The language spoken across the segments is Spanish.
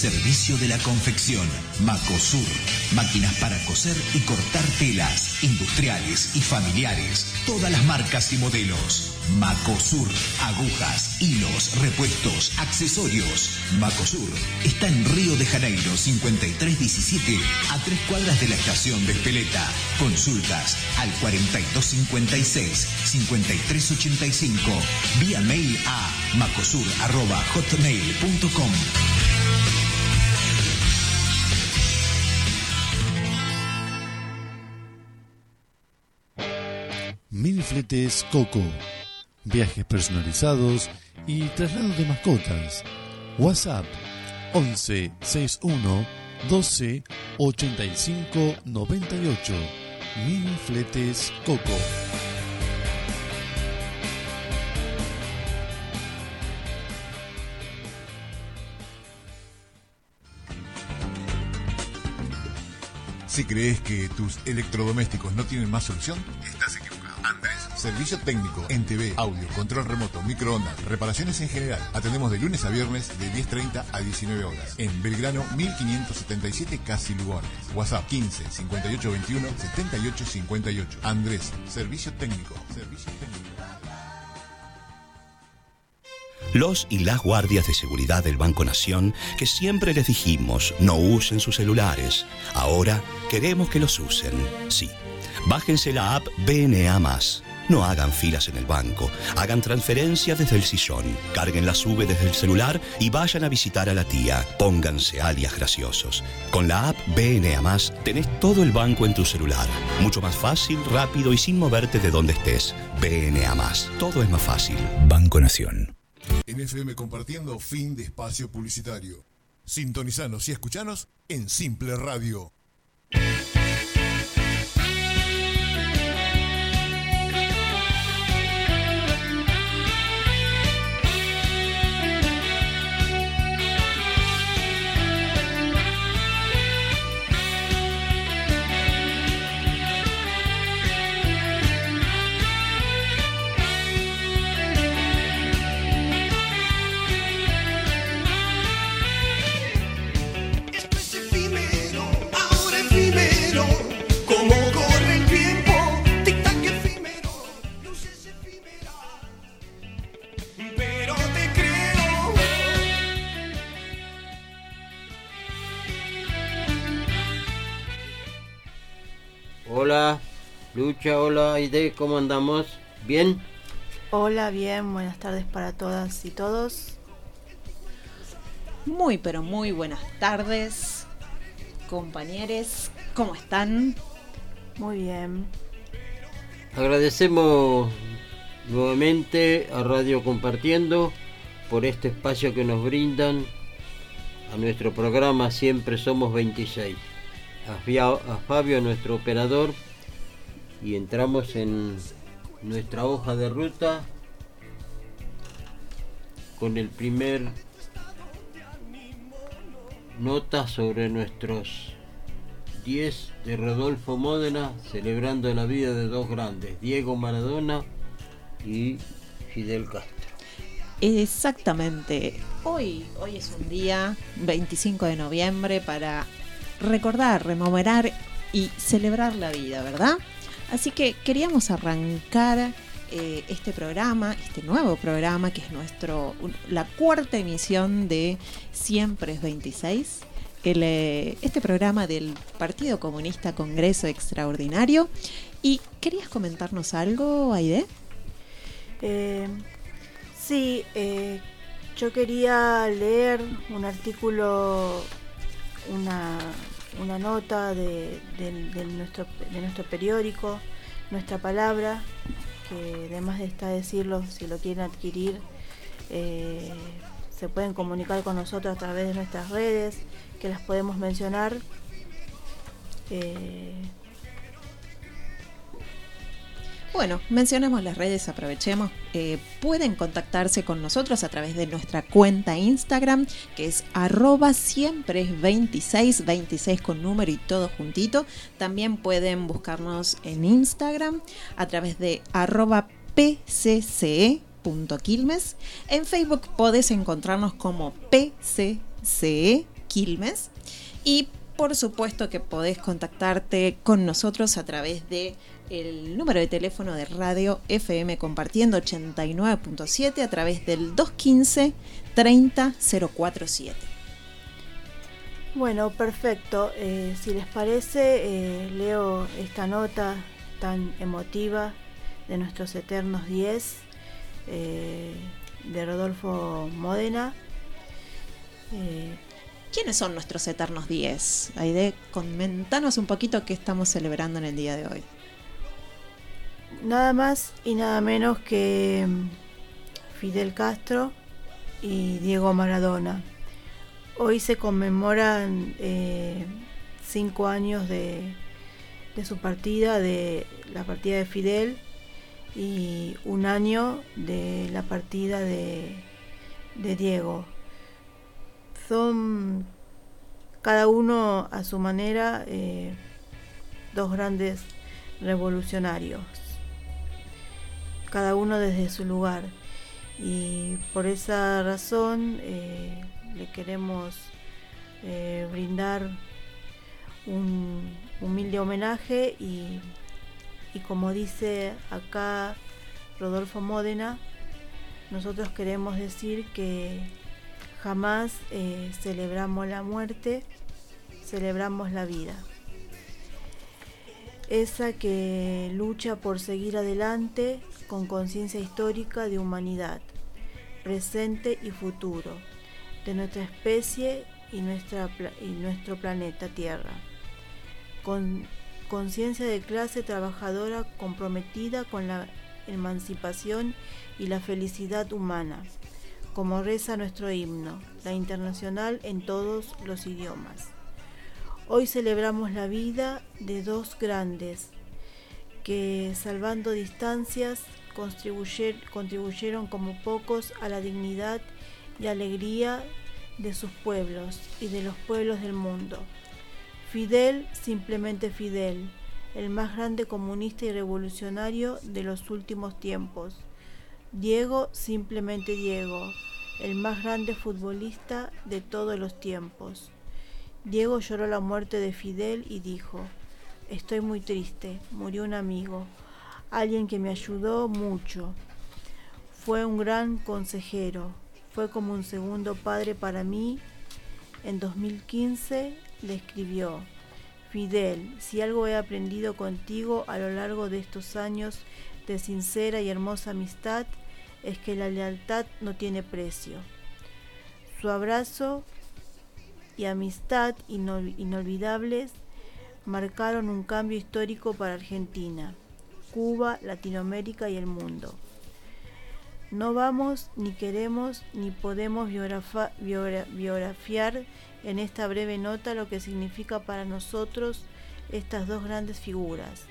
servicio de la confección. Macosur, máquinas para coser y cortar telas, industriales y familiares, todas las marcas y modelos. Macosur, agujas, hilos, repuestos, accesorios. Macosur está en Río de Janeiro 5317, a tres cuadras de la estación de Espeleta. Consultas al 4256-5385, vía mail a macosur.hotmail.com. Mil fletes Coco. Viajes personalizados y traslados de mascotas. WhatsApp 11 61 12 85 98. Mil fletes Coco. Si crees que tus electrodomésticos no tienen más solución, estás equivocado. Servicio técnico en TV, audio, control remoto, microondas, reparaciones en general. Atendemos de lunes a viernes de 10.30 a 19 horas. En Belgrano 1577 Casi Lugones. WhatsApp 15 58 21 78 58. Andrés, servicio técnico. Servicio técnico. Los y las guardias de seguridad del Banco Nación, que siempre les dijimos no usen sus celulares, ahora queremos que los usen. Sí, bájense la app BNA. No hagan filas en el banco, hagan transferencias desde el sillón, carguen la sube desde el celular y vayan a visitar a la tía. Pónganse alias graciosos. Con la app BNA tenés todo el banco en tu celular. Mucho más fácil, rápido y sin moverte de donde estés. BNA Todo es más fácil. Banco Nación. En FM compartiendo fin de espacio publicitario. Sintonizanos y escuchanos en Simple Radio. Aide, ¿cómo andamos? ¿Bien? Hola, bien, buenas tardes para todas y todos. Muy, pero muy buenas tardes, compañeros. ¿Cómo están? Muy bien. Agradecemos nuevamente a Radio Compartiendo por este espacio que nos brindan a nuestro programa Siempre Somos 26. A, Fabio, nuestro operador, y entramos en nuestra hoja de ruta con el primer nota sobre nuestros 10 de Rodolfo Módena celebrando la vida de dos grandes, Diego Maradona y Fidel Castro. Exactamente. Hoy, hoy es un día 25 de noviembre para recordar, rememorar y celebrar la vida, ¿verdad? Así que queríamos arrancar eh, este programa, este nuevo programa que es nuestro la cuarta emisión de Siempre es 26. el, eh, este programa del Partido Comunista Congreso Extraordinario. ¿Y querías comentarnos algo, Aide? Eh, sí, eh, yo quería leer un artículo, una, una nota de, de- nuestro, de nuestro periódico, Nuestra Palabra, que además de está decirlo, si lo quieren adquirir, eh, se pueden comunicar con nosotros a través de nuestras redes, que las podemos mencionar. Eh, Bueno, mencionemos las redes, aprovechemos. Eh, pueden contactarse con nosotros a través de nuestra cuenta Instagram, que es arroba siempre es 26, 26 con número y todo juntito. También pueden buscarnos en Instagram a través de arroba pcce.quilmes. En Facebook podés encontrarnos como PCCE Quilmes. Y por supuesto que podés contactarte con nosotros a través de el número de teléfono de radio FM compartiendo 89.7 a través del 215 30047. Bueno, perfecto. Eh, si les parece, eh, leo esta nota tan emotiva de nuestros eternos 10 eh, de Rodolfo Módena. ¿Quiénes son nuestros eternos 10? Aide, comentanos un poquito qué estamos celebrando en el día de hoy. Nada más y nada menos que mm, Fidel Castro y Diego Maradona. Hoy se conmemoran eh, cinco años de, de su partida, de la partida de Fidel, y un año de la partida de, Diego. Son cada uno a su manera eh, dos grandes revolucionarios, cada uno desde su lugar. Y por esa razón eh, le queremos eh, brindar un humilde homenaje y, y como dice acá Rodolfo Módena, nosotros queremos decir que jamás eh, celebramos la muerte, celebramos la vida. Esa que lucha por seguir adelante con conciencia histórica de humanidad, presente y futuro, de nuestra especie y, nuestro planeta Tierra. Con conciencia de clase trabajadora comprometida con la emancipación y la felicidad humana como reza nuestro himno, la internacional en todos los idiomas. Hoy celebramos la vida de dos grandes que, salvando distancias, contribuyeron como pocos a la dignidad y alegría de sus pueblos y de los pueblos del mundo. Fidel, simplemente Fidel, el más grande comunista y revolucionario de los últimos tiempos. Diego, simplemente Diego, el más grande futbolista de todos los tiempos. Diego lloró la muerte de Fidel y dijo, estoy muy triste, murió un amigo, alguien que me ayudó mucho. Fue un gran consejero, fue como un segundo padre para mí. En 2015 le escribió, Fidel, si algo he aprendido contigo a lo largo de estos años de sincera y hermosa amistad, es que la lealtad no tiene precio. Su abrazo y amistad inol- inolvidables marcaron un cambio histórico para Argentina, Cuba, Latinoamérica y el mundo. No vamos, ni queremos, ni podemos biografiar en esta breve nota lo que significa para nosotros estas dos grandes figuras,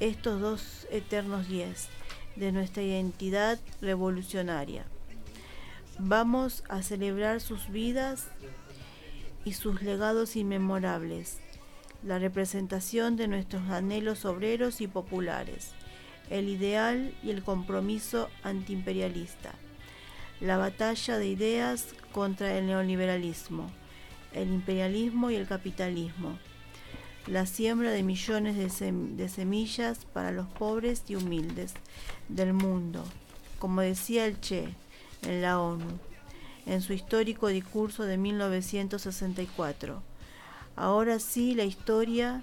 estos dos eternos diez de nuestra identidad revolucionaria. Vamos a celebrar sus vidas y sus legados inmemorables, la representación de nuestros anhelos obreros y populares, el ideal y el compromiso antiimperialista, la batalla de ideas contra el neoliberalismo, el imperialismo y el capitalismo, la siembra de millones de, sem- de semillas para los pobres y humildes del mundo, como decía el Che en la ONU, en su histórico discurso de 1964. Ahora sí la historia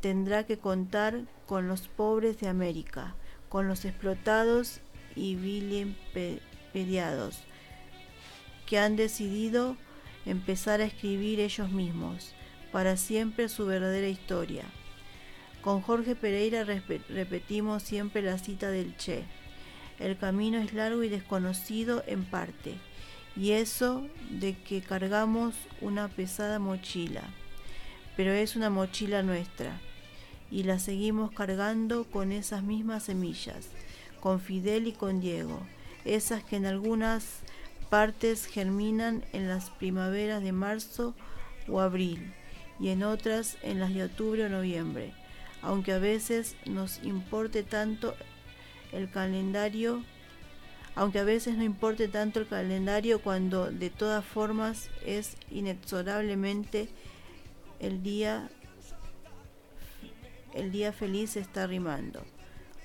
tendrá que contar con los pobres de América, con los explotados y vilipediados, que han decidido empezar a escribir ellos mismos para siempre su verdadera historia. Con Jorge Pereira repetimos siempre la cita del Che. El camino es largo y desconocido en parte, y eso de que cargamos una pesada mochila. Pero es una mochila nuestra y la seguimos cargando con esas mismas semillas, con Fidel y con Diego, esas que en algunas partes germinan en las primaveras de marzo o abril y en otras en las de octubre o noviembre, aunque a veces nos importe tanto el calendario, aunque a veces no importe tanto el calendario cuando de todas formas es inexorablemente el día el día feliz está rimando.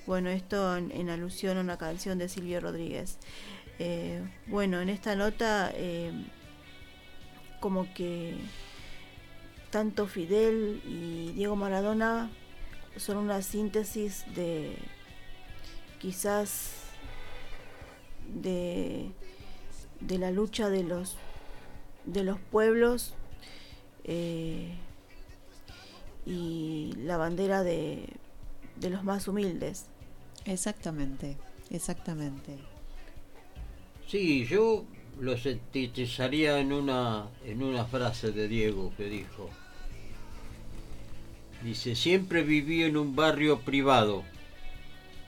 Bueno, esto en, alusión a una canción de Silvio Rodríguez. Eh, bueno, en esta nota eh, como que tanto Fidel y Diego Maradona son una síntesis de quizás de, de la lucha de los de los pueblos eh, y la bandera de, de los más humildes. Exactamente, exactamente. Sí, yo lo sintetizaría en una, en una frase de Diego que dijo. Dice, siempre viví en un barrio privado,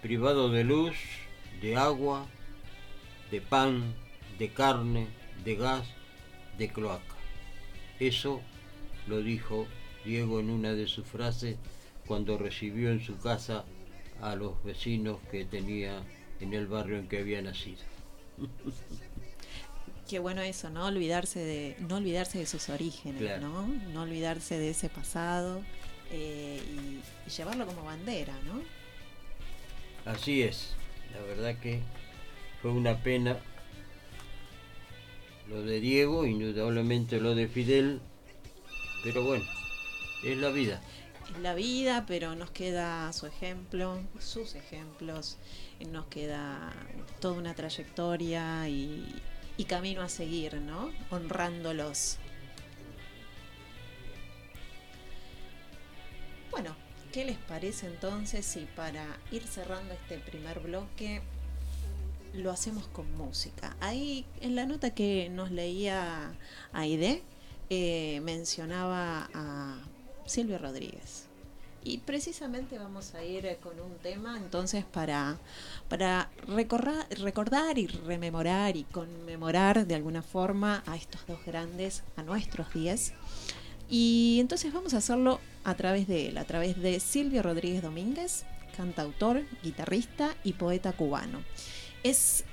privado de luz, de agua, de pan, de carne, de gas, de cloaca. Eso lo dijo Diego en una de sus frases cuando recibió en su casa a los vecinos que tenía en el barrio en que había nacido. Qué bueno eso, ¿no? Olvidarse de, no olvidarse de sus orígenes, Claro. ¿no? No olvidarse de ese pasado eh, y, y llevarlo como bandera, ¿no? Así es, la verdad que fue una pena lo de Diego, indudablemente lo de Fidel, pero bueno, es la vida. Es la vida, pero nos queda su ejemplo, sus ejemplos, nos queda toda una trayectoria y, y camino a seguir, ¿no? Honrándolos. Bueno, ¿qué les parece entonces si para ir cerrando este primer bloque lo hacemos con música? Ahí en la nota que nos leía Aide eh, mencionaba a Silvio Rodríguez. Y precisamente vamos a ir eh, con un tema entonces para, para recordar y rememorar y conmemorar de alguna forma a estos dos grandes, a nuestros 10. Y entonces vamos a hacerlo a través de él, a través de Silvio Rodríguez Domínguez, cantautor, guitarrista y poeta cubano. Es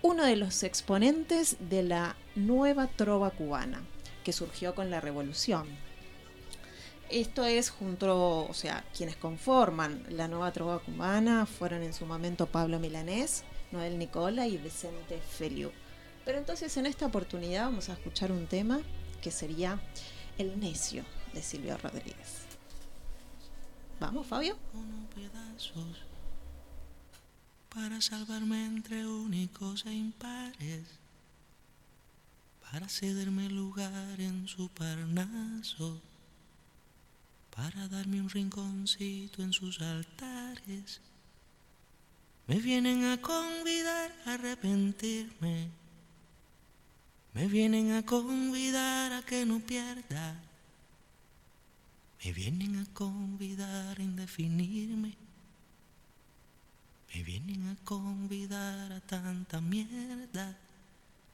uno de los exponentes de la nueva trova cubana que surgió con la revolución. Esto es junto, o sea, quienes conforman la nueva trova cubana fueron en su momento Pablo Milanés, Noel Nicola y Vicente Feliu. Pero entonces en esta oportunidad vamos a escuchar un tema que sería El necio de Silvio Rodríguez. Vamos, Fabio. unos pedazos para salvarme entre únicos e impares, para cederme lugar en su parnaso, para darme un rinconcito en sus altares. Me vienen a convidar a arrepentirme, me vienen a convidar a que no pierda. Me vienen a convidar a indefinirme. Me vienen a convidar a tanta mierda.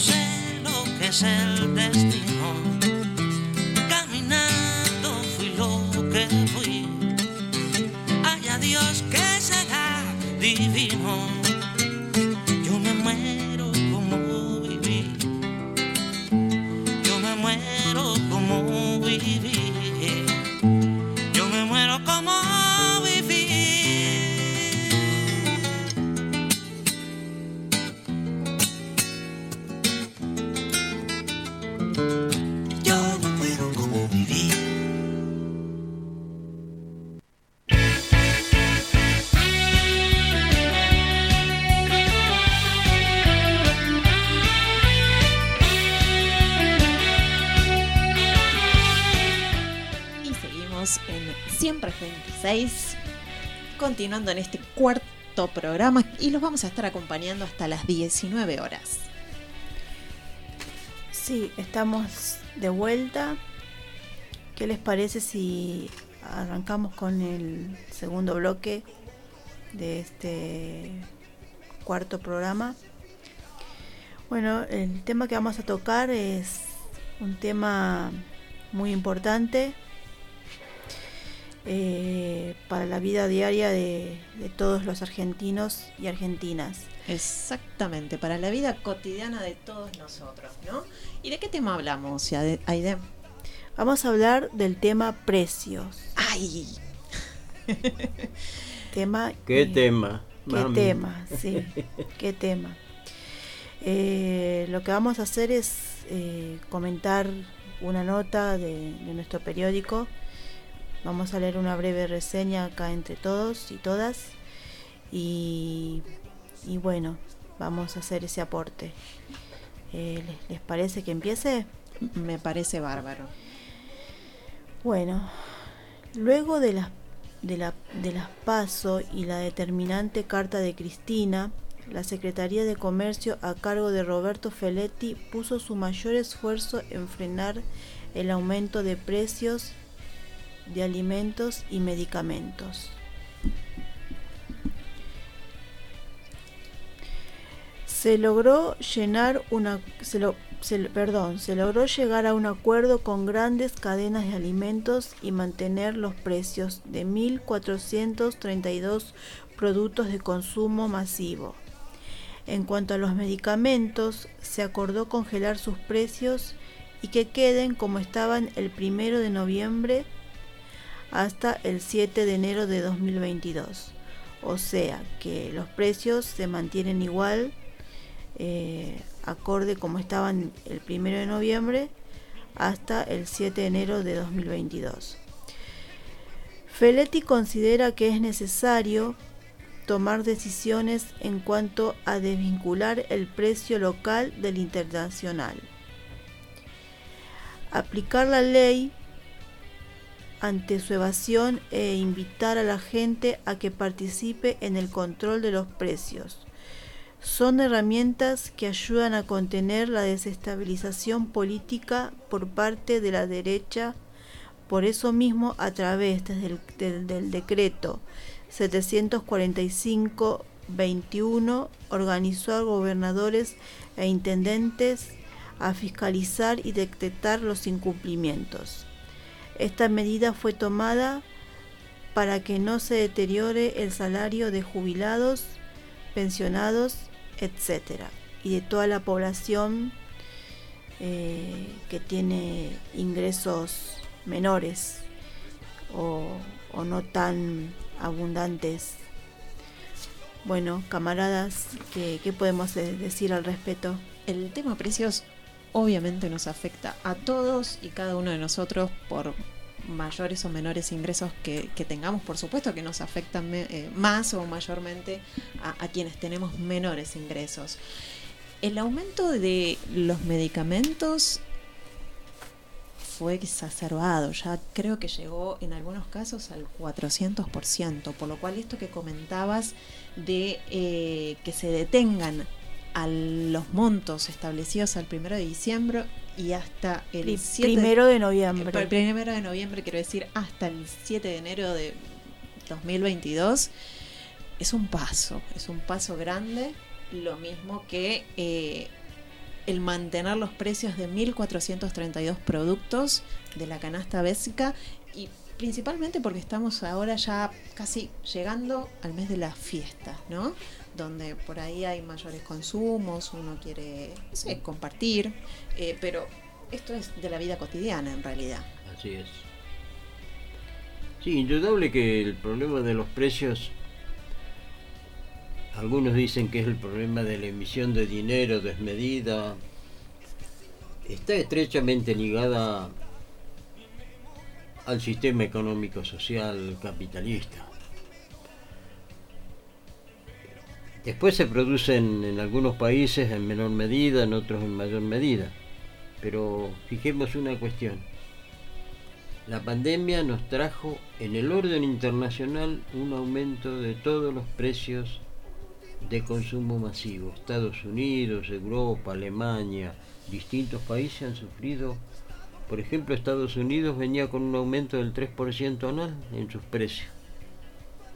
Sé lo que es el destino. Continuando en este cuarto programa y los vamos a estar acompañando hasta las 19 horas. Sí, estamos de vuelta. ¿Qué les parece si arrancamos con el segundo bloque de este cuarto programa? Bueno, el tema que vamos a tocar es un tema muy importante eh, para la vida diaria de, de todos los argentinos y argentinas. Exactamente, para la vida cotidiana de todos nosotros, ¿no? ¿Y de qué tema hablamos, Aide? Vamos a hablar del tema precios. ¡Ay! Tema ¿Qué eh, tema? ¿Qué mami? tema? Sí, qué tema. Eh, lo que vamos a hacer es eh, comentar una nota de, de nuestro periódico. Vamos a leer una breve reseña acá entre todos y todas. Y, y bueno, vamos a hacer ese aporte. Eh, ¿les, les parece que empiece? Me parece bárbaro. Bueno, luego de las de, la, de las PASO y la determinante carta de Cristina, la Secretaría de Comercio a cargo de Roberto Feletti puso su mayor esfuerzo en frenar el aumento de precios de alimentos y medicamentos. Se logró llenar una se lo- perdón, se logró llegar a un acuerdo con grandes cadenas de alimentos y mantener los precios de 1.432 productos de consumo masivo. En cuanto a los medicamentos, se acordó congelar sus precios y que queden como estaban el primero de noviembre hasta el 7 de enero de 2022. O sea que los precios se mantienen igual, eh, acorde como estaban el primero de noviembre hasta el 7 de enero de 2022. Feletti considera que es necesario tomar decisiones en cuanto a desvincular el precio local del internacional. Aplicar la ley ante su evasión e invitar a la gente a que participe en el control de los precios. Son herramientas que ayudan a contener la desestabilización política por parte de la derecha. Por eso mismo, a través del, del- del decreto 745-21, organizó a gobernadores e intendentes a fiscalizar y detectar los incumplimientos. Esta medida fue tomada para que no se deteriore el salario de jubilados, pensionados, etc. y de toda la población eh, que tiene ingresos menores o, no tan abundantes. Bueno, camaradas, ¿qué, podemos decir al respecto? El tema precios obviamente nos afecta a todos y cada uno de nosotros por mayores o menores ingresos que, tengamos, por supuesto que nos afectan eh, más o mayormente a, a quienes tenemos menores ingresos. El aumento de los medicamentos fue exacerbado, ya creo que llegó en algunos casos al 400%, por lo cual esto que comentabas de eh, que se detengan a los montos establecidos al primero de diciembre y hasta el Pri- 7 primero de noviembre. el primero de noviembre, quiero decir, hasta el 7 de enero de 2022, es un paso, es un paso grande, lo mismo que eh, el mantener los precios de 1.432 productos de la canasta básica y principalmente porque estamos ahora ya casi llegando al mes de las fiestas, ¿no? Donde por ahí hay mayores consumos, uno quiere compartir, eh, pero esto es de la vida cotidiana en realidad. Así es. Sí, indudable que el problema de los precios, algunos dicen que es el problema de la emisión de dinero desmedida, está estrechamente ligada al sistema económico social capitalista. Después se producen en algunos países en menor medida, en otros en mayor medida. Pero fijemos una cuestión. La pandemia nos trajo en el orden internacional un aumento de todos los precios de consumo masivo. Estados Unidos, Europa, Alemania, distintos países han sufrido. Por ejemplo, Estados Unidos venía con un aumento del 3% anual en sus precios.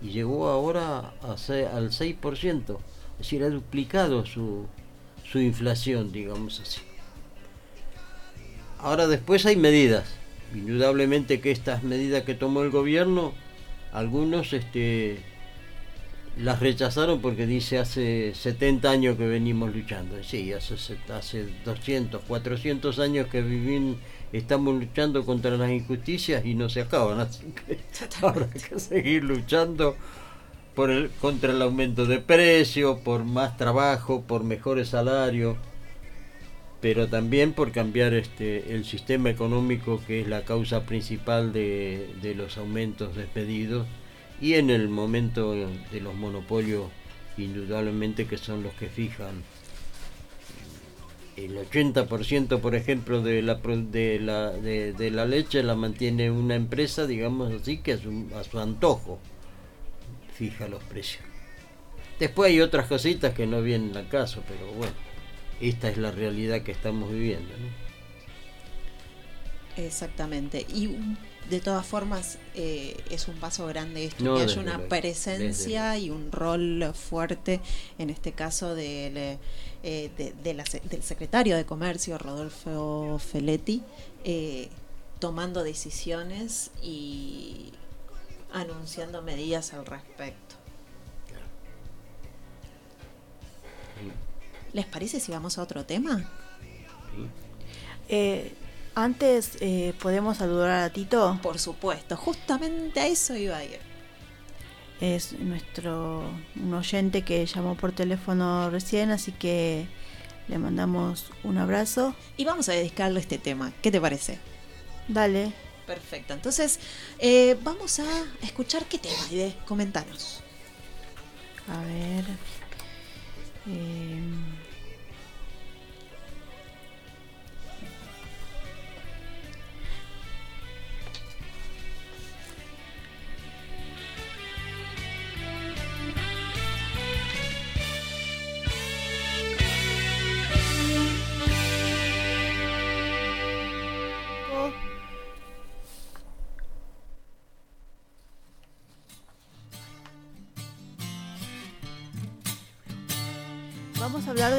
Y llegó ahora a al 6%. Es decir, ha duplicado su, su inflación, digamos así. Ahora después hay medidas. Indudablemente que estas medidas que tomó el gobierno, algunos este, las rechazaron porque dice hace 70 años que venimos luchando. Sí, hace, hace 200, 400 años que vivim- estamos luchando contra las injusticias y no se acaban. Así que habrá que seguir luchando por el, contra el aumento de precios, por más trabajo, por mejores salarios pero también por cambiar este el sistema económico que es la causa principal de, de los aumentos despedidos y en el momento de los monopolios indudablemente que son los que fijan el 80% por ejemplo de la de la de, de la leche la mantiene una empresa digamos así que a su, a su antojo fija los precios después hay otras cositas que no vienen al caso pero bueno esta es la realidad que estamos viviendo. ¿no? Exactamente. Y de todas formas eh, es un paso grande esto, No, que haya una luego, presencia y un rol fuerte, en este caso del, eh, de- de la del secretario de Comercio, Rodolfo Feletti, eh, tomando decisiones y anunciando medidas al respecto. ¿Les parece si vamos a otro tema? Eh, antes, eh, ¿podemos saludar a Tito? Por supuesto, justamente a eso iba a ir. Es nuestro un oyente que llamó por teléfono recién, así que le mandamos un abrazo. Y vamos a dedicarle este tema. ¿Qué te parece? Dale. Perfecto. Entonces, eh, vamos a escuchar qué tema, Aide. Comentanos. A ver. eh,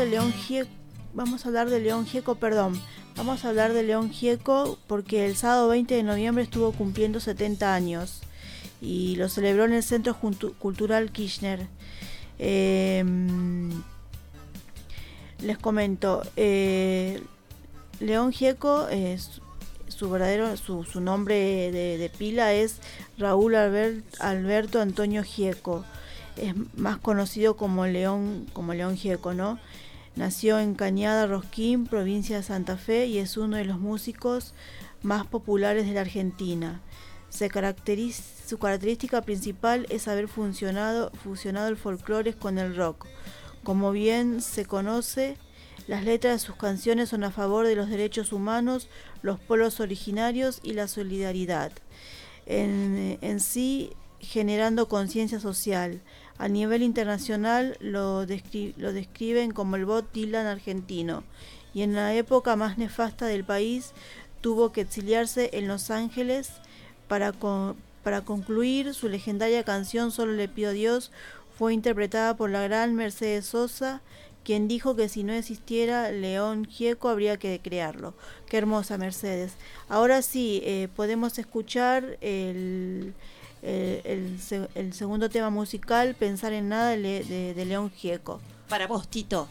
León Gieco. Vamos a hablar de León Gieco, perdón. Vamos a hablar de León Gieco porque el sábado 20 de noviembre estuvo cumpliendo 70 años y lo celebró en el Centro Cultural Kirchner. Em, les comento, eh, León Gieco es su verdadero su, su nombre de, pila es Raúl Albert- Alberto Antonio Gieco es más conocido como León como León Gieco no nació en Cañada Rosquín provincia de Santa Fe y es uno de los músicos más populares de la Argentina su característica principal es haber fusionado el folclore con el rock como bien se conoce las letras de sus canciones son a favor de los derechos humanos, los pueblos originarios y la solidaridad. En sí, generando conciencia social. A nivel internacional lo, descri- lo describen como el Bob Dylan argentino. Y en la época más nefasta del país tuvo que exiliarse en Los Ángeles para, con- para concluir su legendaria canción Solo le pido a Dios fue interpretada por la gran Mercedes Sosa quien dijo que si no existiera León Gieco habría que crearlo. Qué hermosa Mercedes. Ahora sí, eh, podemos escuchar el, el, el el segundo tema musical, Pensar en Nada, de, de- de León Gieco. Para vos, Tito.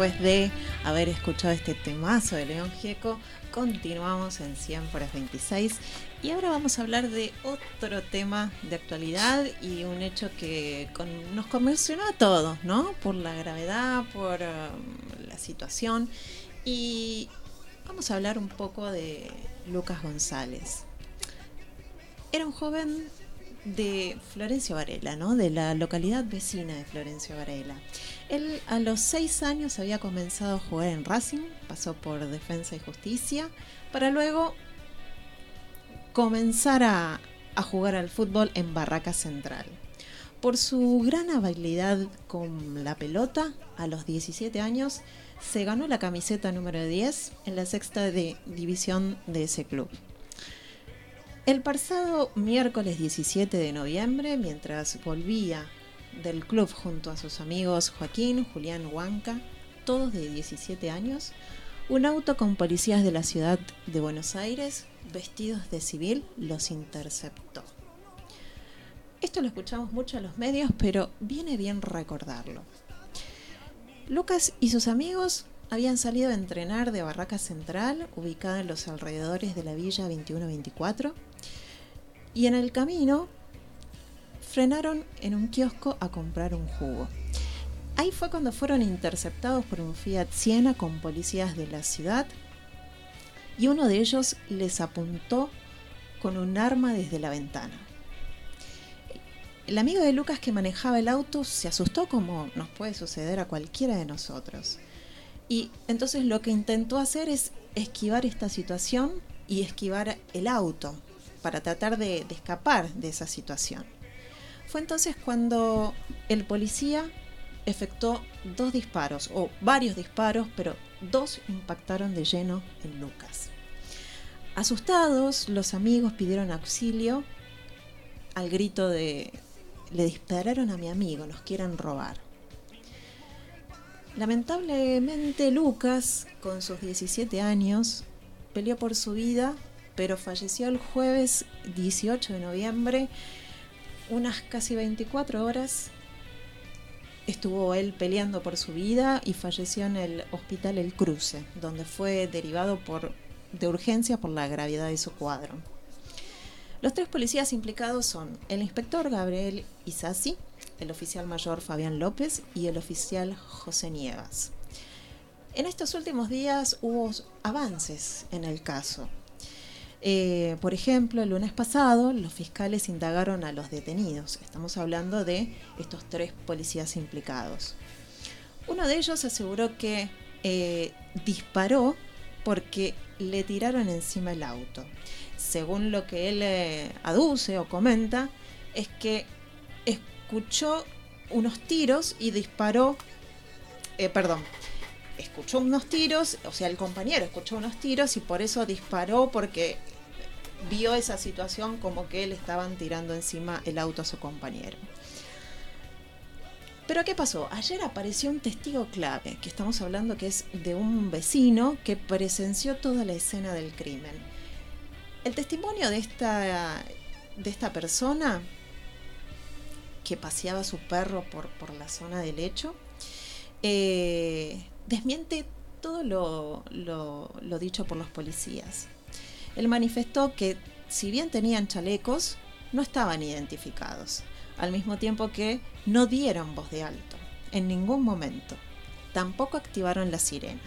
Después de haber escuchado este temazo de León Gieco, continuamos en 100 por 26 y ahora vamos a hablar de otro tema de actualidad y un hecho que con- nos conmocionó a todos, ¿no? Por la gravedad, por um, la situación y vamos a hablar un poco de Lucas González. Era un joven de Florencio Varela, ¿no? De la localidad vecina de Florencio Varela. Él a los seis años había comenzado a jugar en Racing, pasó por Defensa y Justicia, para luego comenzar a, jugar al fútbol en Barraca Central. Por su gran habilidad con la pelota, a los 17 años se ganó la camiseta número 10 en la sexta de división de ese club. El pasado miércoles 17 de noviembre, mientras volvía del club junto a sus amigos Joaquín, Julián Huanca, todos de 17 años, un auto con policías de la ciudad de Buenos Aires, vestidos de civil, los interceptó. Esto lo escuchamos mucho en los medios, pero viene bien recordarlo. Lucas y sus amigos habían salido a entrenar de Barraca Central, ubicada en los alrededores de la Villa 2124, y en el camino frenaron en un kiosco a comprar un jugo. Ahí fue cuando fueron interceptados por un Fiat Siena con policías de la ciudad y uno de ellos les apuntó con un arma desde la ventana. El amigo de Lucas que manejaba el auto se asustó como nos puede suceder a cualquiera de nosotros. Y entonces lo que intentó hacer es esquivar esta situación y esquivar el auto para tratar de, de escapar de esa situación. Fue entonces cuando el policía efectuó dos disparos, o varios disparos, pero dos impactaron de lleno en Lucas. Asustados, los amigos pidieron auxilio al grito de le dispararon a mi amigo, nos quieren robar. Lamentablemente Lucas, con sus 17 años, peleó por su vida, pero falleció el jueves 18 de noviembre, unas casi 24 horas. Estuvo él peleando por su vida y falleció en el hospital El Cruce, donde fue derivado por, de urgencia por la gravedad de su cuadro. Los tres policías implicados son el inspector Gabriel Isasi, el oficial mayor Fabián López y el oficial José Niegas. En estos últimos días hubo avances en el caso. Eh, por ejemplo, el lunes pasado los fiscales indagaron a los detenidos. Estamos hablando de estos tres policías implicados. Uno de ellos aseguró que eh, disparó porque le tiraron encima el auto. Según lo que él eh, aduce o comenta, es que escuchó unos tiros y disparó, perdón, escuchó unos tiros, o sea, el compañero escuchó unos tiros y por eso disparó porque vio esa situación como que le estaban tirando encima el auto a su compañero. Pero ¿qué pasó? Ayer apareció un testigo clave, que estamos hablando que es de un vecino que presenció toda la escena del crimen. El testimonio de esta, de esta persona que paseaba su perro por, por la zona del hecho, eh, desmiente todo lo, lo, lo dicho por los policías. Él manifestó que si bien tenían chalecos, no estaban identificados, al mismo tiempo que no dieron voz de alto, en ningún momento. Tampoco activaron la sirena.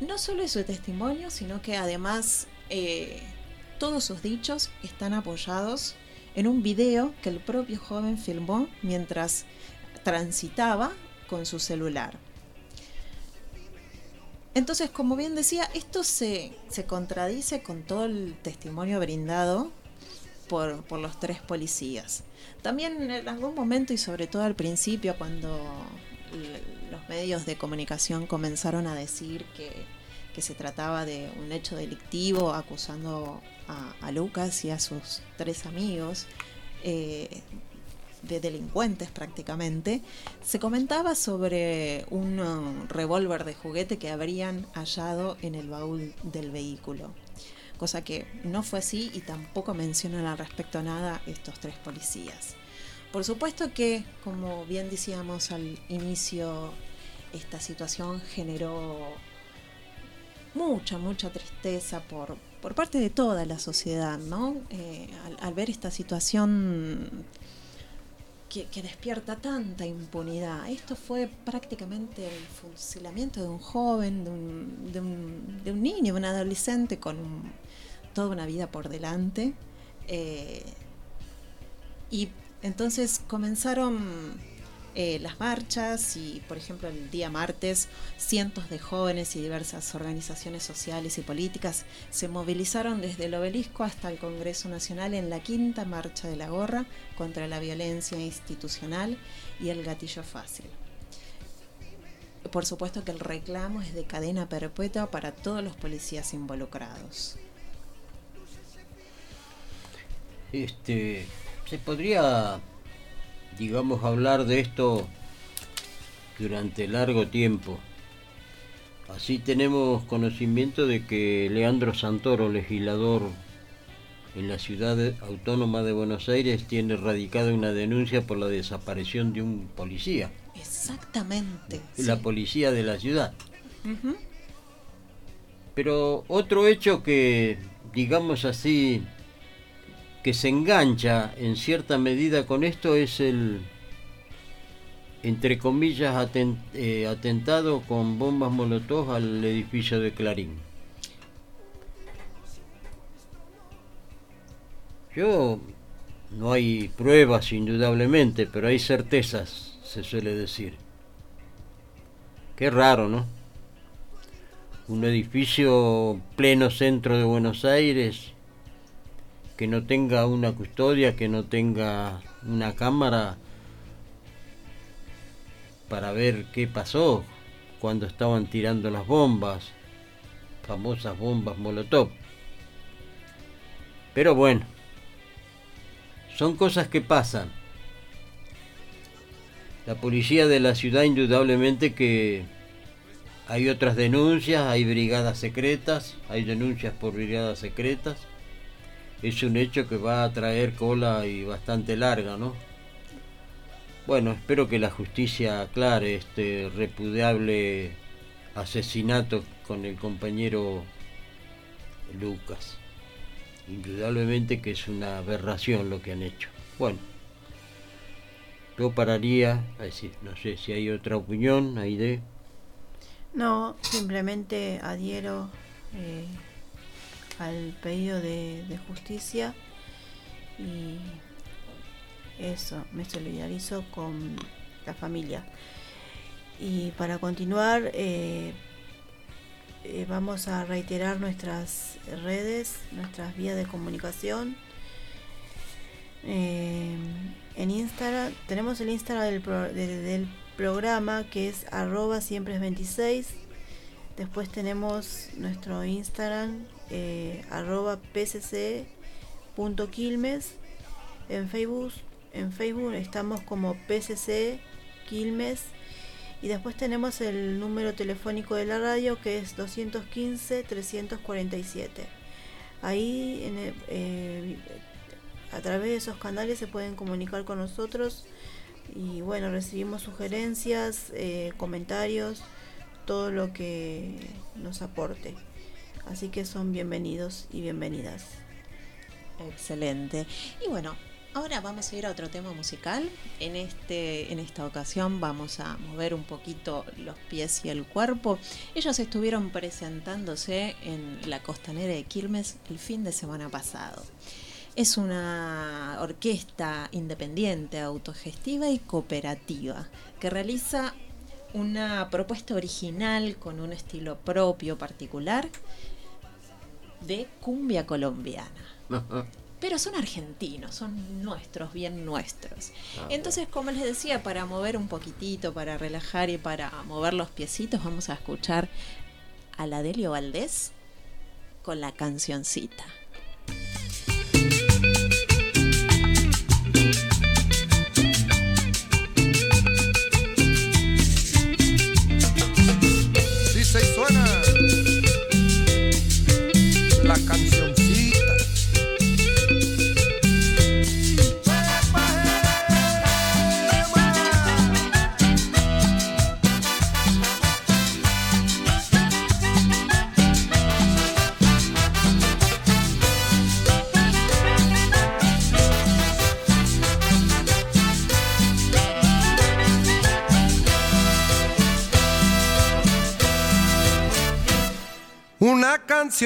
No solo es su testimonio, sino que además eh, todos sus dichos están apoyados en un video que el propio joven filmó mientras transitaba con su celular. Entonces, como bien decía, esto se, se contradice con todo el testimonio brindado por, por, los tres policías. También en algún momento y sobre todo al principio, cuando los medios de comunicación comenzaron a decir que, que se trataba de un hecho delictivo acusando a, Lucas y a sus tres amigos eh, de delincuentes prácticamente, se comentaba sobre un uh, revólver de juguete que habrían hallado en el baúl del vehículo. Cosa que no fue así y tampoco mencionan al respecto nada estos tres policías. Por supuesto que, como bien decíamos al inicio, esta situación generó mucha, mucha tristeza por, por parte de toda la sociedad, ¿no? Eh, al ver esta situación que, despierta tanta impunidad. Esto fue prácticamente el fusilamiento de un joven, de un, de un, niño, de un adolescente con toda una vida por delante. Eh, y entonces comenzaron eh, las marchas y, por ejemplo, el día martes, cientos de jóvenes y diversas organizaciones sociales y políticas se movilizaron desde el obelisco hasta el Congreso Nacional en la quinta marcha de la gorra contra la violencia institucional y el gatillo fácil. Por supuesto que el reclamo es de cadena perpetua para todos los policías involucrados. Este, se podría, digamos, hablar de esto durante largo tiempo. Así tenemos conocimiento de que Leandro Santoro, legislador en la ciudad autónoma de Buenos Aires, tiene radicada una denuncia por la desaparición de un policía, Exactamente. la sí. policía de la ciudad. Pero otro hecho que, digamos así, que se engancha en cierta medida con esto es el, entre comillas, eh, atentado con bombas molotov al edificio de Clarín. Yo, no hay pruebas indudablemente, pero hay certezas, se suele decir. Qué raro, ¿no? un edificio pleno centro de Buenos Aires que no tenga una custodia, que no tenga una cámara para ver qué pasó cuando estaban tirando las bombas, famosas bombas Molotov. Pero bueno, son cosas que pasan. La policía de la ciudad indudablemente que hay otras denuncias, hay brigadas secretas, hay denuncias por brigadas secretas. Es un hecho que va a traer cola y bastante larga, ¿no? Bueno, espero que la justicia aclare este repudiable asesinato con el compañero Lucas. Indudablemente que es una aberración lo que han hecho. Bueno, yo pararía, a decir, no sé si hay otra opinión, ahí de... No, simplemente adhiero eh, al pedido de, justicia y eso, me solidarizo con la familia. Y para continuar, eh, eh, vamos a reiterar nuestras redes, nuestras vías de comunicación. Eh, en Instagram, tenemos el Instagram del, pro- de- del programa que es arroba siempre es 26. Después tenemos nuestro Instagram eh, arroba pcc.quilmes. En Facebook, en Facebook estamos como pcc Quilmes. Y después tenemos el número telefónico de la radio que es 215-347. Ahí en eh, a través de esos canales se pueden comunicar con nosotros y bueno, recibimos sugerencias, eh, comentarios, todo lo que nos aporte. Así que son bienvenidos y bienvenidas. Excelente. Y bueno, ahora vamos a ir a otro tema musical. En este, en esta ocasión vamos a mover un poquito los pies y el cuerpo. Ellos estuvieron presentándose en la costanera de Quilmes el fin de semana pasado. Es una orquesta independiente, autogestiva y cooperativa que realiza una propuesta original con un estilo propio particular de cumbia colombiana. Pero son argentinos, son nuestros, bien nuestros. Ah, Entonces, como les decía, para mover un poquitito, para relajar y para mover los piecitos, vamos a escuchar a la Delio Valdés con la cancioncita.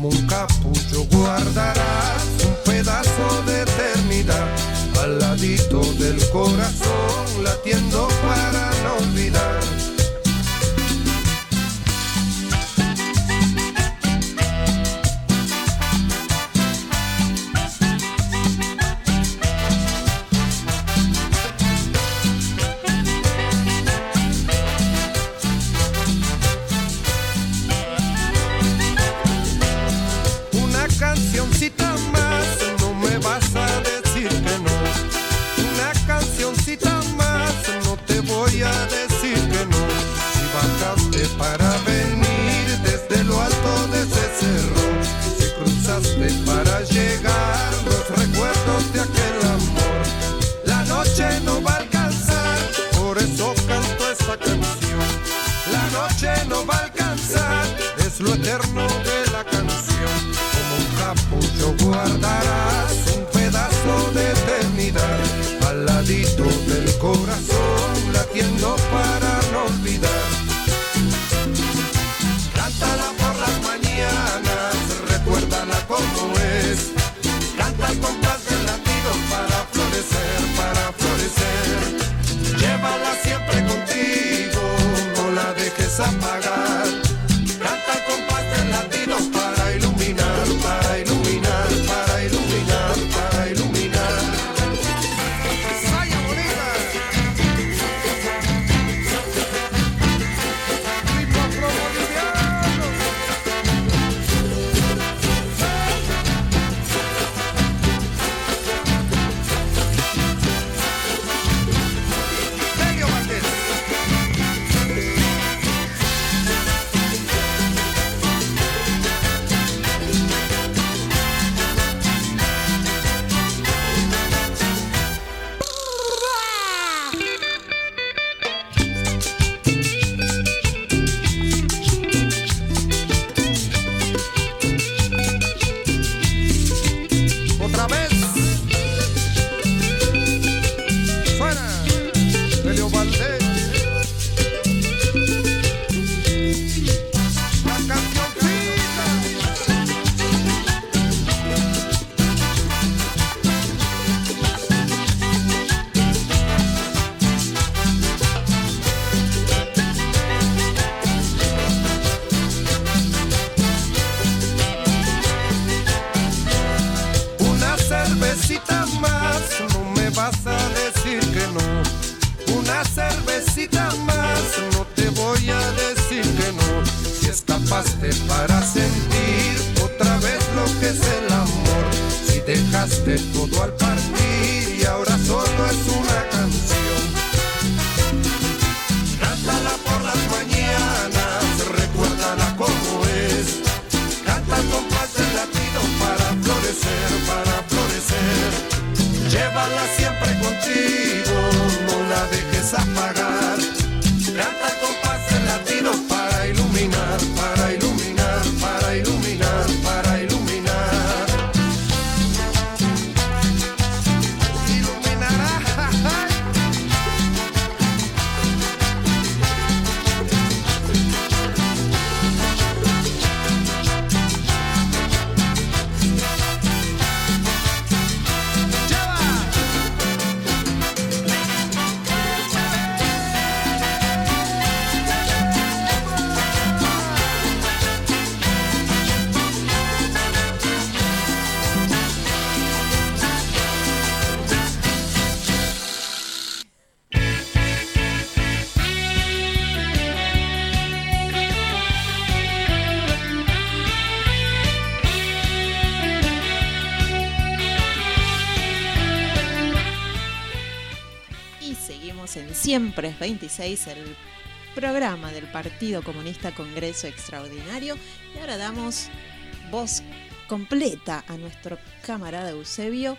Como un capullo guardarás un pedazo de eternidad al ladito del corazón, latiendo para corazón, dejaste todo al partir y ahora solo es una canción. Cántala por las mañanas, recuérdala como es. Canta el compás del latido para florecer, para florecer. Llévala siempre contigo, 26, el programa del Partido Comunista Congreso Extraordinario. Y ahora damos voz completa a nuestro camarada Eusebio.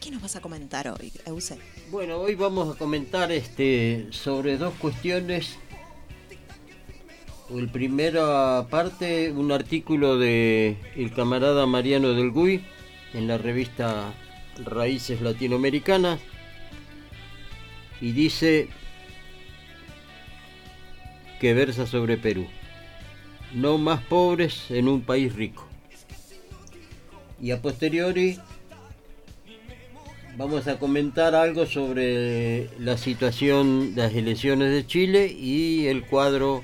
¿Qué nos vas a comentar hoy, Eusebio? Bueno, hoy vamos a comentar este, sobre dos cuestiones. El primera parte, un artículo de el camarada Mariano del Gui en la revista Raíces Latinoamericanas y dice que versa sobre Perú. No más pobres en un país rico. Y a posteriori vamos a comentar algo sobre la situación de las elecciones de Chile y el cuadro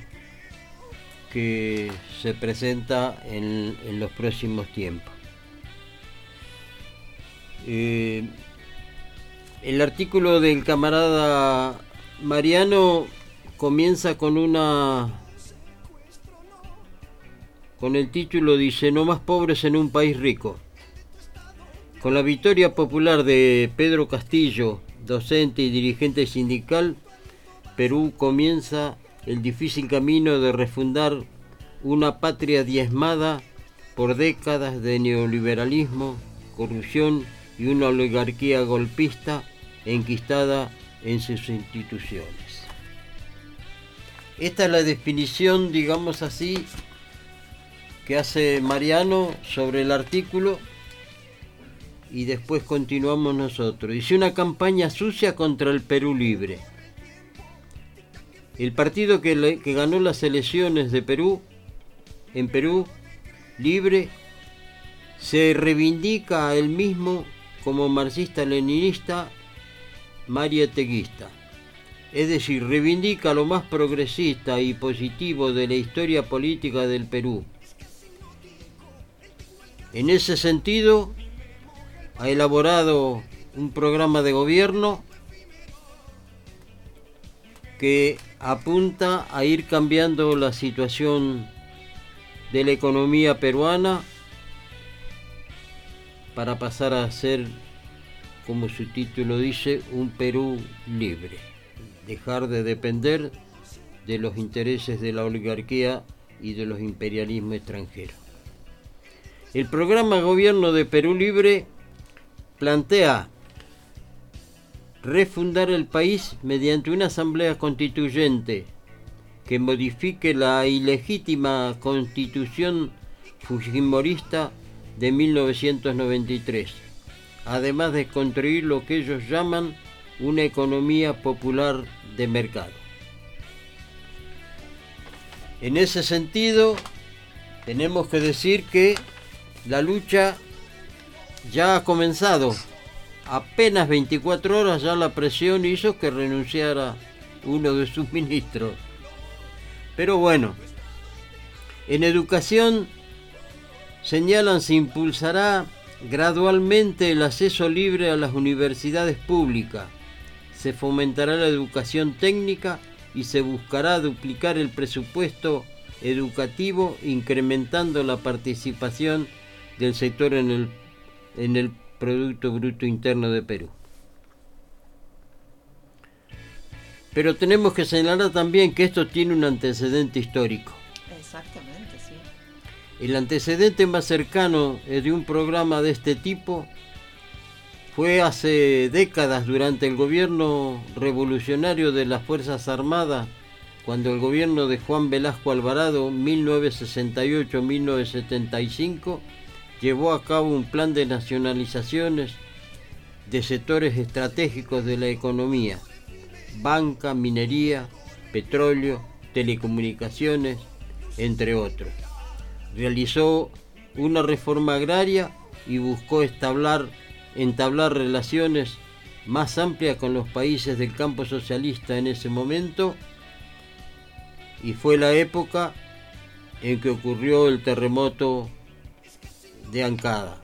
que se presenta en, los próximos tiempos. Eh, el artículo del camarada Mariano comienza con una con el título dice no más pobres en un país rico. Con la victoria popular de Pedro Castillo, docente y dirigente sindical, Perú comienza el difícil camino de refundar una patria diezmada por décadas de neoliberalismo, corrupción y una oligarquía golpista enquistada en sus instituciones. Esta es la definición, digamos así, que hace Mariano sobre el artículo y después continuamos nosotros. Dice una campaña sucia contra el Perú Libre. El partido que, que ganó las elecciones de Perú, en Perú Libre, se reivindica a él mismo como marxista-leninista marieteguista. Es decir, reivindica lo más progresista y positivo de la historia política del Perú. En ese sentido, ha elaborado un programa de gobierno que apunta a ir cambiando la situación de la economía peruana para pasar a ser, como su título dice, un Perú libre. Dejar de depender de los intereses de la oligarquía y de los imperialismos extranjeros. El programa gobierno de Perú Libre plantea refundar el país mediante una asamblea constituyente que modifique la ilegítima constitución fujimorista de 1993, además de construir lo que ellos llaman una economía popular de mercado. En ese sentido, tenemos que decir que la lucha ya ha comenzado. Apenas 24 horas ya la presión hizo que renunciara uno de sus ministros. Pero bueno, en educación señalan se impulsará gradualmente el acceso libre a las universidades públicas, se fomentará la educación técnica y se buscará duplicar el presupuesto educativo incrementando la participación del sector en el en el Producto Bruto Interno de Perú. Pero tenemos que señalar también que esto tiene un antecedente histórico. Exactamente, sí. El antecedente más cercano de un programa de este tipo fue hace décadas durante el gobierno revolucionario de las Fuerzas Armadas, cuando el gobierno de Juan Velasco Alvarado, 1968-1975, llevó a cabo un plan de nacionalizaciones de sectores estratégicos de la economía, banca, minería, petróleo, telecomunicaciones, entre otros. Realizó una reforma agraria y buscó establar, entablar relaciones más amplias con los países del campo socialista en ese momento y fue la época en que ocurrió el terremoto de Ancada.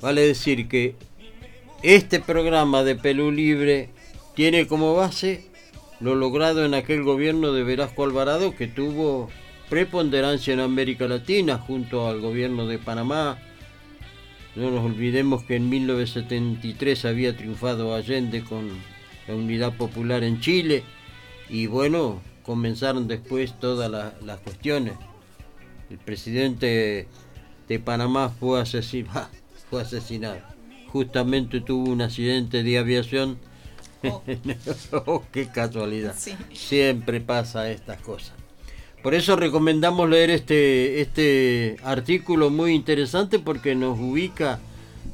Vale decir que este programa de Perú Libre tiene como base lo logrado en aquel gobierno de Velasco Alvarado que tuvo preponderancia en América Latina junto al gobierno de Panamá. No nos olvidemos que en 1973 había triunfado Allende con la Unidad Popular en Chile y bueno, comenzaron después todas las, las cuestiones. El presidente de Panamá fue asesinado. Fue asesinado. Justamente tuvo un accidente de aviación. Oh. Oh, qué casualidad. Sí. Siempre pasa estas cosas. Por eso recomendamos leer este, este artículo muy interesante porque nos ubica.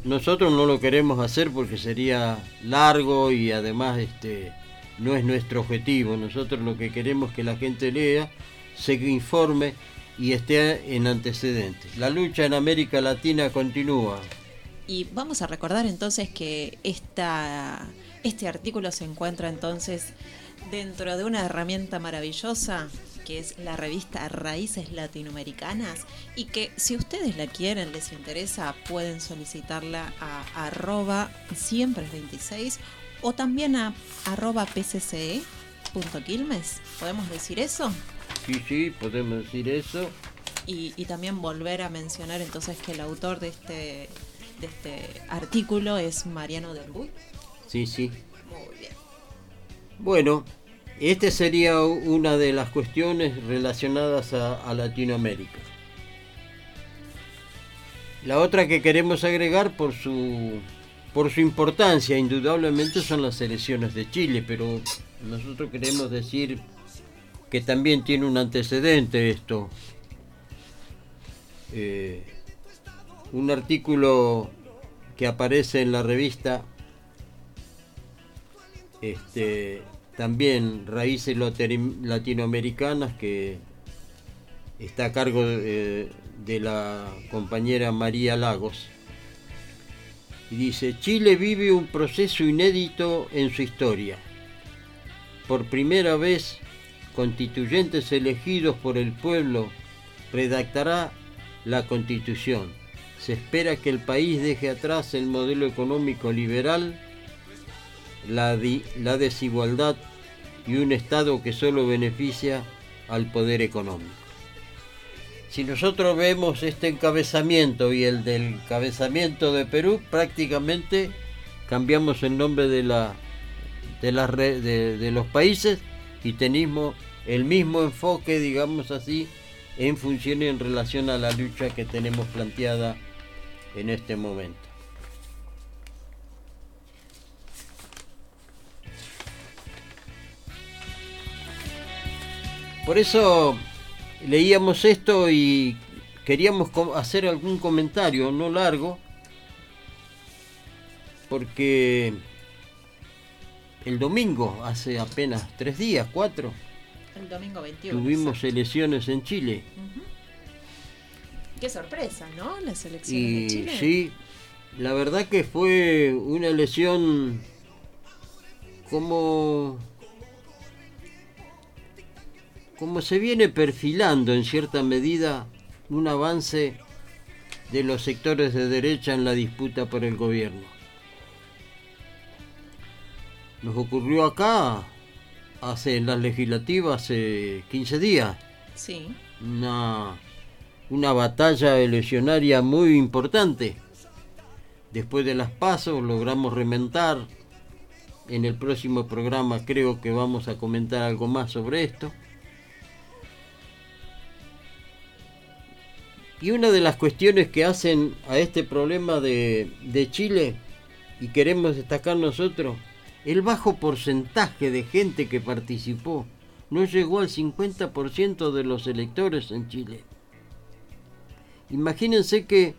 Nosotros no lo queremos hacer porque sería largo y además este, no es nuestro objetivo. Nosotros lo que queremos es que la gente lea, se informe y esté en antecedentes. La lucha en América Latina continúa. Y vamos a recordar entonces que esta, este artículo se encuentra entonces dentro de una herramienta maravillosa que es la revista Raíces Latinoamericanas y que si ustedes la quieren, les interesa, pueden solicitarla a arroba siempre 26 o también a arroba pcce.quilmes. ¿Podemos decir eso? Sí, sí, podemos decir eso. Y, y también volver a mencionar entonces que el autor de este, de este artículo es Mariano Del Buy. Sí, sí. Muy bien. Bueno, esta sería una de las cuestiones relacionadas a, Latinoamérica. La otra que queremos agregar por su por su importancia, indudablemente son las elecciones de Chile, pero nosotros queremos decir que también tiene un antecedente esto. Eh, un artículo que aparece en la revista este, también Raíces Latinoamericanas que está a cargo eh, de la compañera María Lagos. Y dice, Chile vive un proceso inédito en su historia. Por primera vez, constituyentes elegidos por el pueblo redactará la constitución. Se espera que el país deje atrás el modelo económico liberal, la, desigualdad y un Estado que solo beneficia al poder económico. Si nosotros vemos este encabezamiento y el del encabezamiento de Perú, prácticamente cambiamos el nombre de, la, de, de los países y tenemos el mismo enfoque, digamos así, en función y en relación a la lucha que tenemos planteada en este momento. Por eso leíamos esto y queríamos hacer algún comentario, no largo, porque el domingo, hace apenas tres días, cuatro, El domingo 21. tuvimos exacto. elecciones en Chile. Qué sorpresa, ¿no? Las elecciones Y de Chile. sí, la verdad que fue una elección como como se viene perfilando en cierta medida un avance de los sectores de derecha en la disputa por el gobierno. Nos ocurrió acá hace en las legislativas hace 15 días Sí. una, una batalla eleccionaria muy importante. Después de las pasos logramos remontar. En el próximo programa creo que vamos a comentar algo más sobre esto. Y una de las cuestiones que hacen a este problema de, de Chile, y queremos destacar nosotros, el bajo porcentaje de gente que participó no llegó al 50% de los electores en Chile. Imagínense que,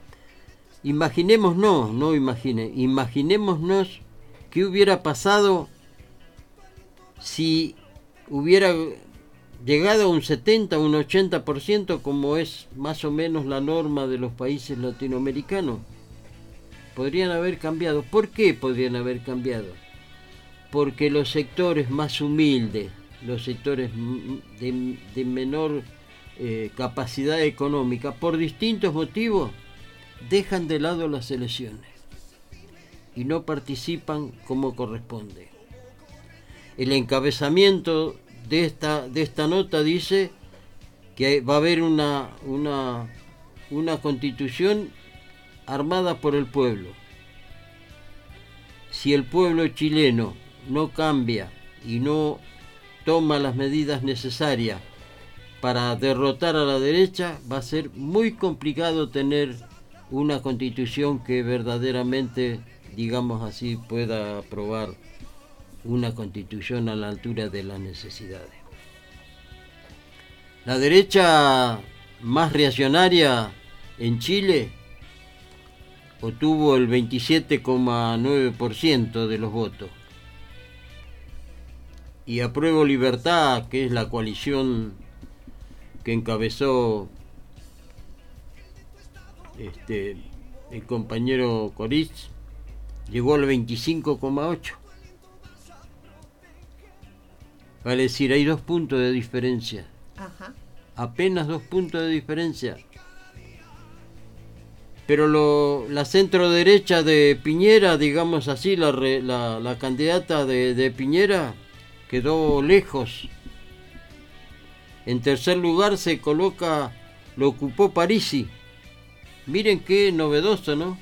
imaginemos no, no imagine, imaginémonos qué hubiera pasado si hubiera llegado a un 70, un 80% como es más o menos la norma de los países latinoamericanos. Podrían haber cambiado. ¿Por qué podrían haber cambiado? Porque los sectores más humildes, los sectores de menor eh, capacidad económica, por distintos motivos, dejan de lado las elecciones y no participan como corresponde. El encabezamiento de esta, de esta nota dice que va a haber una, una, una constitución armada por el pueblo. Si el pueblo chileno no cambia y no toma las medidas necesarias para derrotar a la derecha va a ser muy complicado tener una constitución que verdaderamente, digamos así, pueda aprobar una constitución a la altura de las necesidades. La derecha más reaccionaria en Chile obtuvo el 27,9% de los votos. Y Apruebo Libertad, que es la coalición que encabezó este, el compañero Coriz, llegó al 25,8. Vale decir, hay dos puntos de diferencia. Ajá. Apenas dos puntos de diferencia. Pero lo, la centro derecha de Piñera, digamos así, la, re- la, la candidata de, de Piñera quedó lejos. En tercer lugar se coloca, lo ocupó Parisi. Miren qué novedoso, ¿no?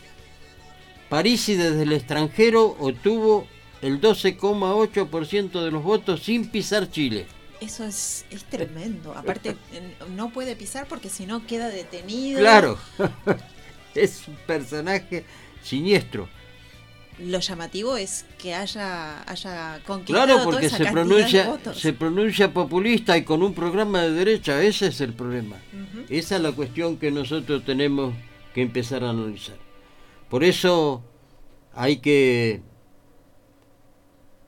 Parisi desde el extranjero obtuvo el 12,8% de los votos sin pisar Chile. Eso es, es tremendo. Aparte, no puede pisar porque si no queda detenido. Claro, es un personaje siniestro. Lo llamativo es que haya, haya conquistado Claro, toda porque esa se de pronuncia, votos. se pronuncia populista y con un programa de derecha, ese es el problema. Esa es la cuestión que nosotros tenemos que empezar a analizar. Por eso hay que...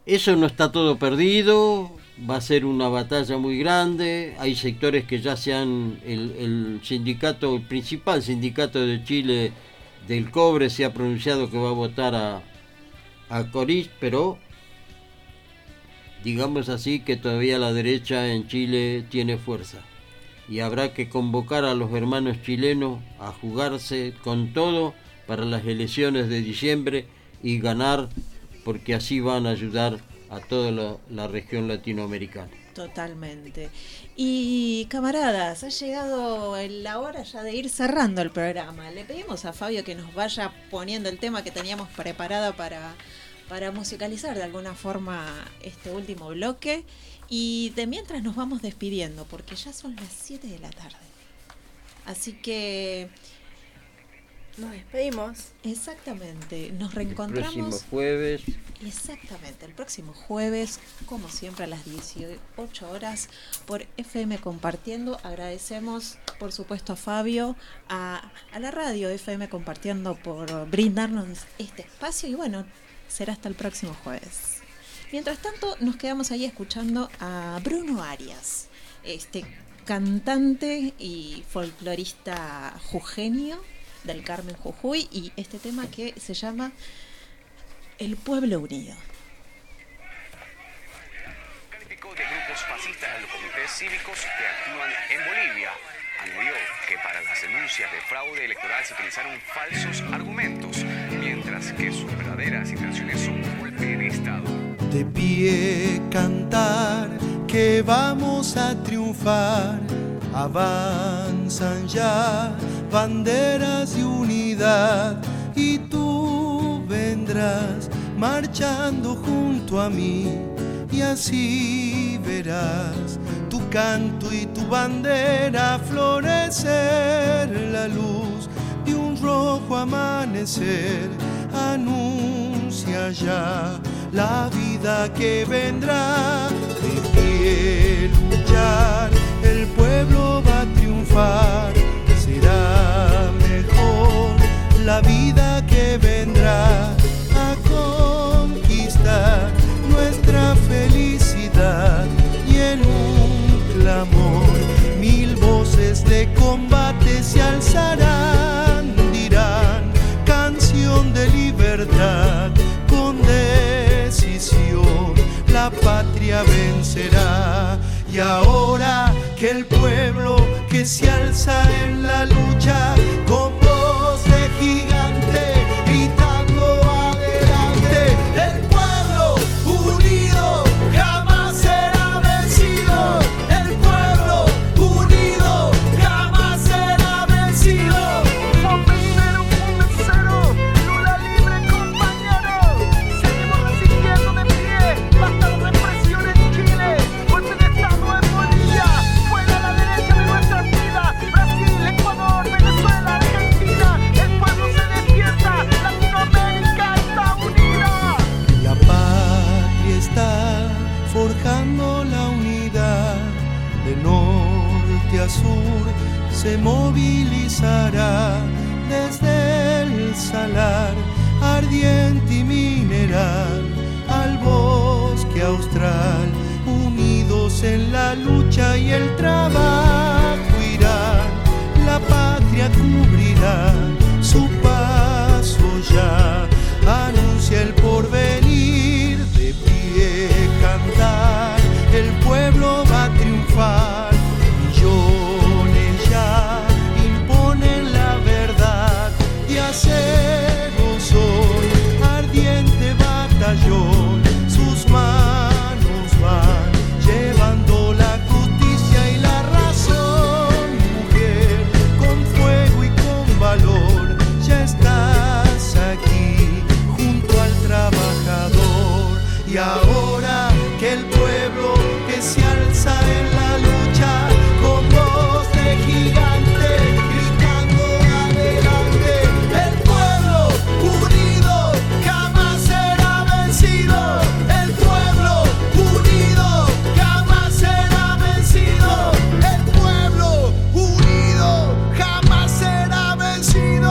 Eso no está todo perdido, va a ser una batalla muy grande, hay sectores que ya se han... El, sindicato, el principal sindicato de Chile del cobre se ha pronunciado que va a votar a, a Coriz, pero digamos así que todavía la derecha en Chile tiene fuerza. Y habrá que convocar a los hermanos chilenos a jugarse con todo para las elecciones de diciembre y ganar porque así van a ayudar a toda la, región latinoamericana. Totalmente. Y camaradas, ha llegado la hora ya de ir cerrando el programa. Le pedimos a Fabio que nos vaya poniendo el tema que teníamos preparado para, para musicalizar de alguna forma este último bloque. Y de mientras nos vamos despidiendo, porque ya son las 7 de la tarde. Así que, Nos despedimos. exactamente, nos El próximo reencontramos. jueves Exactamente, el próximo jueves, como siempre a las 18 horas por FM Compartiendo. Agradecemos, por supuesto, a Fabio, a, a la radio FM Compartiendo por brindarnos este espacio y bueno, será hasta el próximo jueves. Mientras tanto, nos quedamos ahí escuchando a Bruno Arias, este cantante y folclorista jujeño del Carmen Jujuy y este tema que se llama el pueblo unido. calificó de grupos fascistas a los comités cívicos que actúan en Bolivia. Añadió que para las denuncias de fraude electoral se utilizaron falsos argumentos, mientras que sus verdaderas intenciones son un golpe de Estado. De pie cantar que vamos a triunfar. Avanzan ya banderas de unidad y tú vendrás marchando junto a mí. Y así verás tu canto y tu bandera florecer la luz de un rojo amanecer. Anuncia ya la vida que vendrá de pie luchar será mejor la vida que vendrá a conquistar nuestra felicidad. Y en un clamor mil voces de combate se alzarán dirán canción de libertad con decisión la patria vencerá y ahora el pueblo que se alza en la lucha